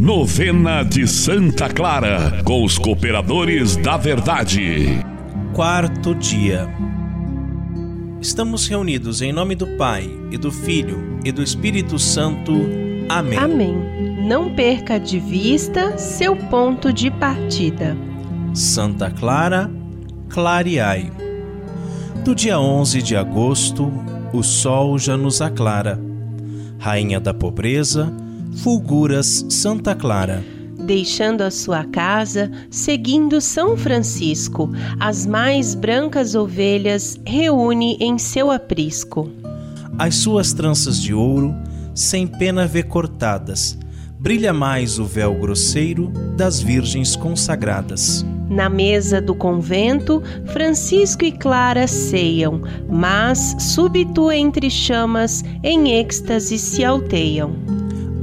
Novena de Santa Clara, com os cooperadores da verdade. Quarto dia. Estamos reunidos em nome do Pai, e do Filho, e do Espírito Santo. Amém. Amém. Não perca de vista seu ponto de partida. Santa Clara, clareai. Do dia 11 de agosto, o sol já nos aclara. Rainha da pobreza, fulguras Santa Clara. Deixando a sua casa, seguindo São Francisco, as mais brancas ovelhas reúne em seu aprisco. As suas tranças de ouro, sem pena vê cortadas, brilha mais o véu grosseiro das virgens consagradas. Na mesa do convento, Francisco e Clara ceiam, mas, súbito entre chamas, em êxtase se alteiam.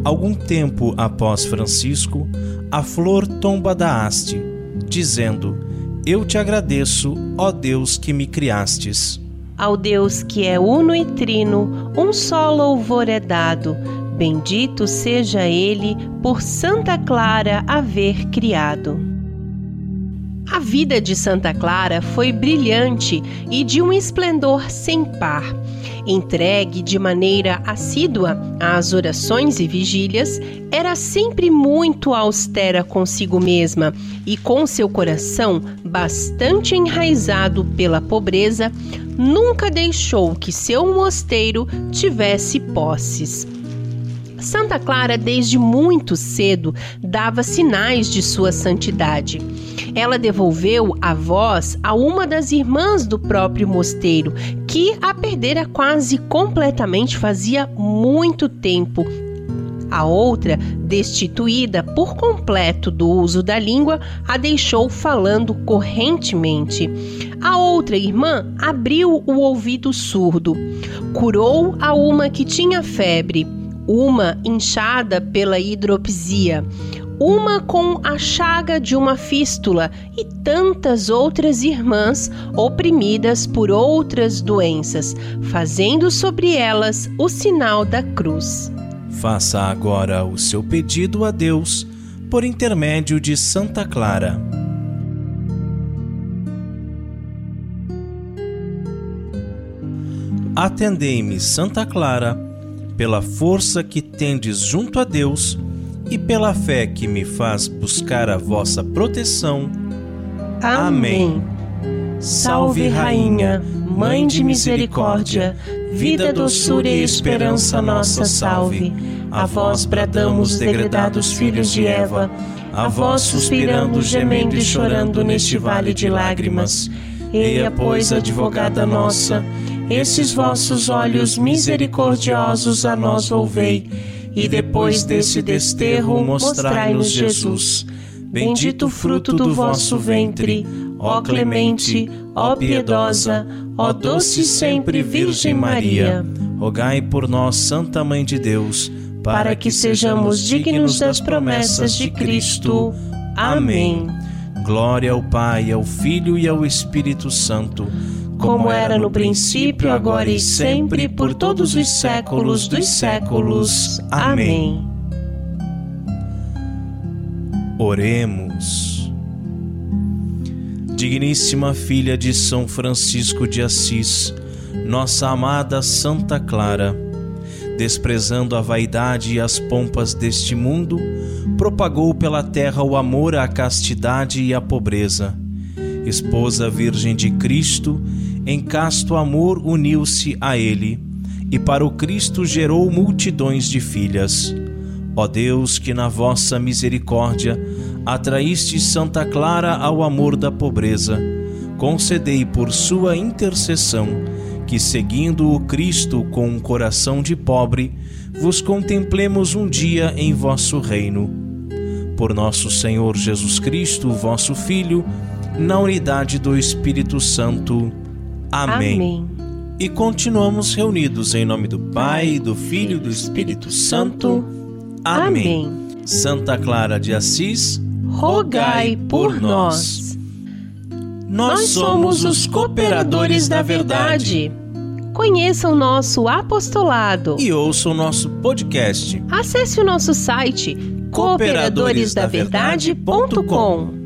Algum tempo após Francisco, a flor tomba da haste, dizendo: Eu te agradeço, ó Deus que me criastes. Ao Deus que é uno e trino, um só louvor é dado. Bendito seja ele por Santa Clara haver criado. Vida de Santa Clara foi brilhante e de um esplendor sem par. Entregue de maneira assídua às orações e vigílias, era sempre muito austera consigo mesma e com seu coração bastante enraizado pela pobreza, nunca deixou que seu mosteiro tivesse posses. Santa Clara, desde muito cedo, dava sinais de sua santidade. Ela devolveu a voz a uma das irmãs do próprio mosteiro, que a perdera quase completamente fazia muito tempo. A outra, destituída por completo do uso da língua, a deixou falando correntemente. A outra irmã abriu o ouvido surdo. Curou a uma que tinha febre uma inchada pela hidropisia, uma com a chaga de uma fístula e tantas outras irmãs oprimidas por outras doenças, fazendo sobre elas o sinal da cruz. Faça agora o seu pedido a Deus por intermédio de Santa Clara. Atendei-me, Santa Clara pela força que tendes junto a Deus e pela fé que me faz buscar a vossa proteção. Amém. Salve, Rainha, Mãe de misericórdia, vida, doçura e esperança nossa, salve. A vós bradamos, degredados filhos de Eva, a vós suspirando, gemendo e chorando neste vale de lágrimas. Eia, pois, advogada nossa, esses vossos olhos misericordiosos a nós volvei, e depois desse desterro mostrai-nos Jesus. Bendito o fruto do vosso ventre, ó clemente, ó piedosa, ó doce sempre Virgem Maria. Rogai por nós, Santa Mãe de Deus, para que sejamos dignos das promessas de Cristo. Amém. Glória ao Pai, ao Filho e ao Espírito Santo como era no princípio, agora e sempre, por todos os séculos dos séculos. Amém. Oremos. Digníssima filha de São Francisco de Assis, nossa amada Santa Clara, desprezando a vaidade e as pompas deste mundo, propagou pela terra o amor à castidade e à pobreza. Esposa Virgem de Cristo, em casto amor uniu-se a ele, e para o Cristo gerou multidões de filhas. Ó Deus, que na vossa misericórdia atraíste Santa Clara ao amor da pobreza, concedei por sua intercessão que, seguindo o Cristo com um coração de pobre, vos contemplemos um dia em vosso reino. Por nosso Senhor Jesus Cristo, vosso Filho, na unidade do Espírito Santo. Amém. Amém. E continuamos reunidos em nome do Pai, do Filho e do Espírito Santo. Amém. Amém. Santa Clara de Assis, rogai por nós. Nós somos os cooperadores da verdade. Conheça o nosso apostolado e ouça o nosso podcast. Acesse o nosso site cooperadoresdaverdade.com.